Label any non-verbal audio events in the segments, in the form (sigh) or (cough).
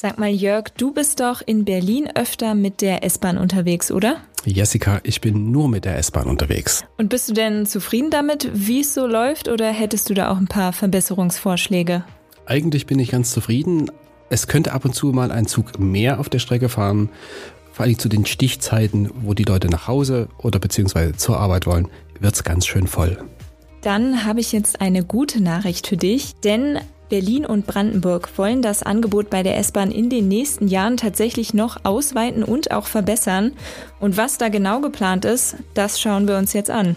Sag mal, Jörg, du bist doch in Berlin öfter mit der S-Bahn unterwegs, oder? Jessica, ich bin nur mit der S-Bahn unterwegs. Und bist du denn zufrieden damit, wie es so läuft, oder hättest du da auch ein paar Verbesserungsvorschläge? Eigentlich bin ich ganz zufrieden. Es könnte ab und zu mal ein Zug mehr auf der Strecke fahren, vor allem zu den Stichzeiten, wo die Leute nach Hause oder beziehungsweise zur Arbeit wollen, wird es ganz schön voll. Dann habe ich jetzt eine gute Nachricht für dich, denn Berlin und Brandenburg wollen das Angebot bei der S-Bahn in den nächsten Jahren tatsächlich noch ausweiten und auch verbessern. Und was da genau geplant ist, das schauen wir uns jetzt an.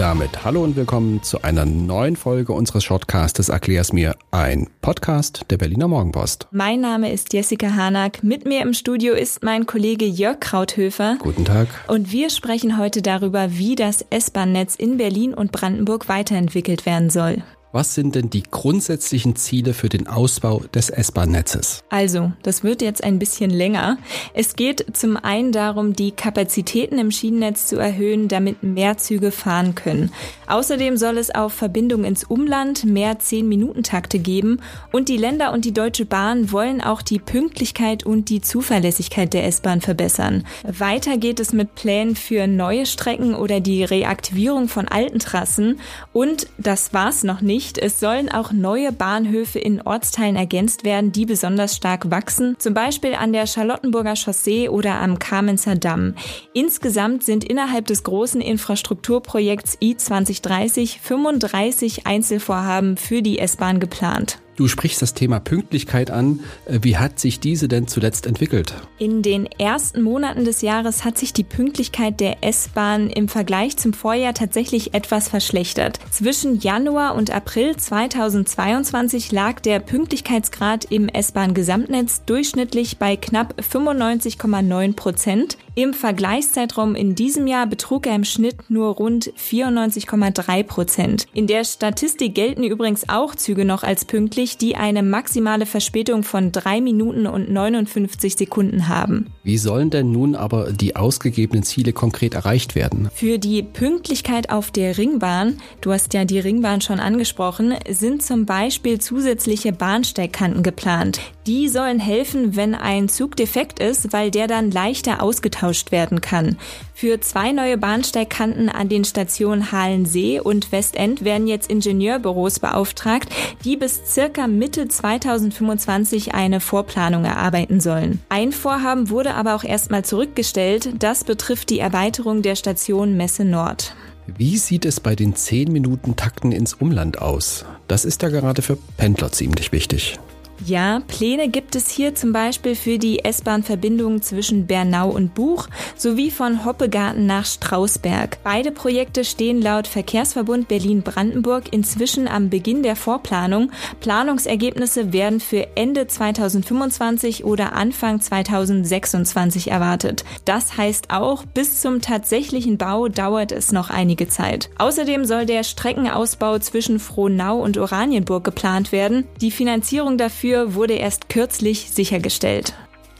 Damit hallo und willkommen zu einer neuen Folge unseres Shortcastes Erklär's mir, ein Podcast der Berliner Morgenpost. Mein Name ist Jessica Hanack. Mit mir im Studio ist mein Kollege Jörg Krauthöfer. Guten Tag. Und wir sprechen heute darüber, wie das S-Bahn-Netz in Berlin und Brandenburg weiterentwickelt werden soll. Was sind denn die grundsätzlichen Ziele für den Ausbau des S-Bahn-Netzes? Also, das wird jetzt ein bisschen länger. Es geht zum einen darum, die Kapazitäten im Schienennetz zu erhöhen, damit mehr Züge fahren können. Außerdem soll es auf Verbindungen ins Umland mehr 10-Minuten-Takte geben und die Länder und die Deutsche Bahn wollen auch die Pünktlichkeit und die Zuverlässigkeit der S-Bahn verbessern. Weiter geht es mit Plänen für neue Strecken oder die Reaktivierung von alten Trassen und das war's noch nicht nicht. Es sollen auch neue Bahnhöfe in Ortsteilen ergänzt werden, die besonders stark wachsen, zum Beispiel an der Charlottenburger Chaussee oder am Kamenzer Damm. Insgesamt sind innerhalb des großen Infrastrukturprojekts I2030 35 Einzelvorhaben für die S-Bahn geplant. Du sprichst das Thema Pünktlichkeit an. Äh, wie hat sich diese denn zuletzt entwickelt? In den ersten Monaten des Jahres hat sich die Pünktlichkeit der S-Bahn im Vergleich zum Vorjahr tatsächlich etwas verschlechtert. Zwischen Januar und April 2022 lag der Pünktlichkeitsgrad im S-Bahn-Gesamtnetz durchschnittlich bei knapp 95,9 Prozent. Im Vergleichszeitraum in diesem Jahr betrug er im Schnitt nur rund 94,3 Prozent. In der Statistik gelten übrigens auch Züge noch als pünktlich, die eine maximale Verspätung von 3 Minuten und 59 Sekunden haben. Wie sollen denn nun aber die ausgegebenen Ziele konkret erreicht werden? Für die Pünktlichkeit auf der Ringbahn, du hast ja die Ringbahn schon angesprochen, sind zum Beispiel zusätzliche Bahnsteigkanten geplant. Die sollen helfen, wenn ein Zug defekt ist, weil der dann leichter ausgetauscht werden kann. Für zwei neue Bahnsteigkanten an den Stationen Halensee und Westend werden jetzt Ingenieurbüros beauftragt, die bis circa Mitte 2025 eine Vorplanung erarbeiten sollen. Ein Vorhaben wurde aber auch erstmal zurückgestellt. Das betrifft die Erweiterung der Station Messe Nord. Wie sieht es bei den 10 Minuten Takten ins Umland aus? Das ist ja gerade für Pendler ziemlich wichtig. Ja, Pläne gibt es hier zum Beispiel für die S-Bahn-Verbindung zwischen Bernau und Buch sowie von Hoppegarten nach Strausberg. Beide Projekte stehen laut Verkehrsverbund Berlin-Brandenburg inzwischen am Beginn der Vorplanung. Planungsergebnisse werden für Ende 2025 oder Anfang 2026 erwartet. Das heißt auch, bis zum tatsächlichen Bau dauert es noch einige Zeit. Außerdem soll der Streckenausbau zwischen Frohnau und Oranienburg geplant werden. Die Finanzierung dafür dafür wurde erst kürzlich sichergestellt.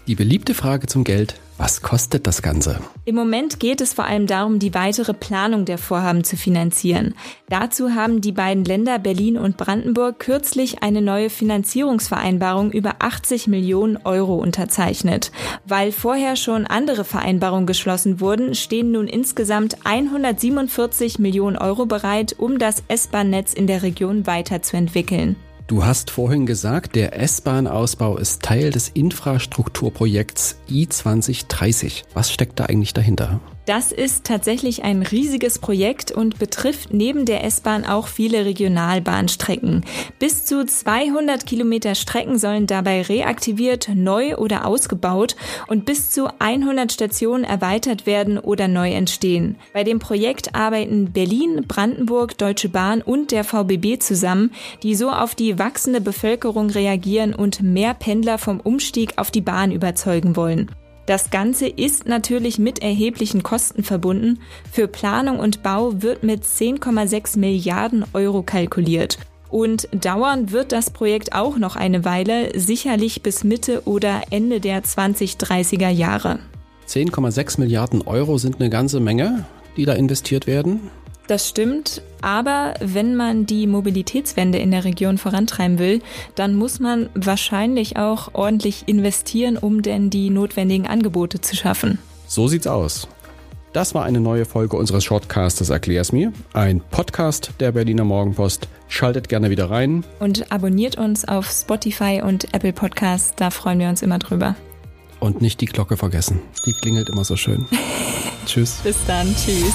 Die beliebte Frage zum Geld, was kostet das Ganze? Im Moment geht es vor allem darum, die weitere Planung der Vorhaben zu finanzieren. Dazu haben die beiden Länder Berlin und Brandenburg kürzlich eine neue Finanzierungsvereinbarung über 80 Millionen Euro unterzeichnet. Weil vorher schon andere Vereinbarungen geschlossen wurden, stehen nun insgesamt 147 Millionen Euro bereit, um das S-Bahn-Netz in der Region weiterzuentwickeln. Du hast vorhin gesagt, der S-Bahn-Ausbau ist Teil des Infrastrukturprojekts I2030. Was steckt da eigentlich dahinter? Das ist tatsächlich ein riesiges Projekt und betrifft neben der S-Bahn auch viele Regionalbahnstrecken. Bis zu 200 Kilometer Strecken sollen dabei reaktiviert, neu oder ausgebaut und bis zu 100 Stationen erweitert werden oder neu entstehen. Bei dem Projekt arbeiten Berlin, Brandenburg, Deutsche Bahn und der VBB zusammen, die so auf die wachsende Bevölkerung reagieren und mehr Pendler vom Umstieg auf die Bahn überzeugen wollen. Das Ganze ist natürlich mit erheblichen Kosten verbunden. Für Planung und Bau wird mit 10,6 Milliarden Euro kalkuliert. Und dauern wird das Projekt auch noch eine Weile, sicherlich bis Mitte oder Ende der 2030er Jahre. 10,6 Milliarden Euro sind eine ganze Menge. die da investiert werden. Das stimmt, aber wenn man die Mobilitätswende in der Region vorantreiben will, dann muss man wahrscheinlich auch ordentlich investieren, um denn die notwendigen Angebote zu schaffen. So sieht's aus. Das war eine neue Folge unseres Shortcastes Erklär's mir, ein Podcast der Berliner Morgenpost. Schaltet gerne wieder rein. Und abonniert uns auf Spotify und Apple Podcasts, da freuen wir uns immer drüber. Und nicht die Glocke vergessen. Die klingelt immer so schön. (laughs) Tschüss. Bis dann. Tschüss.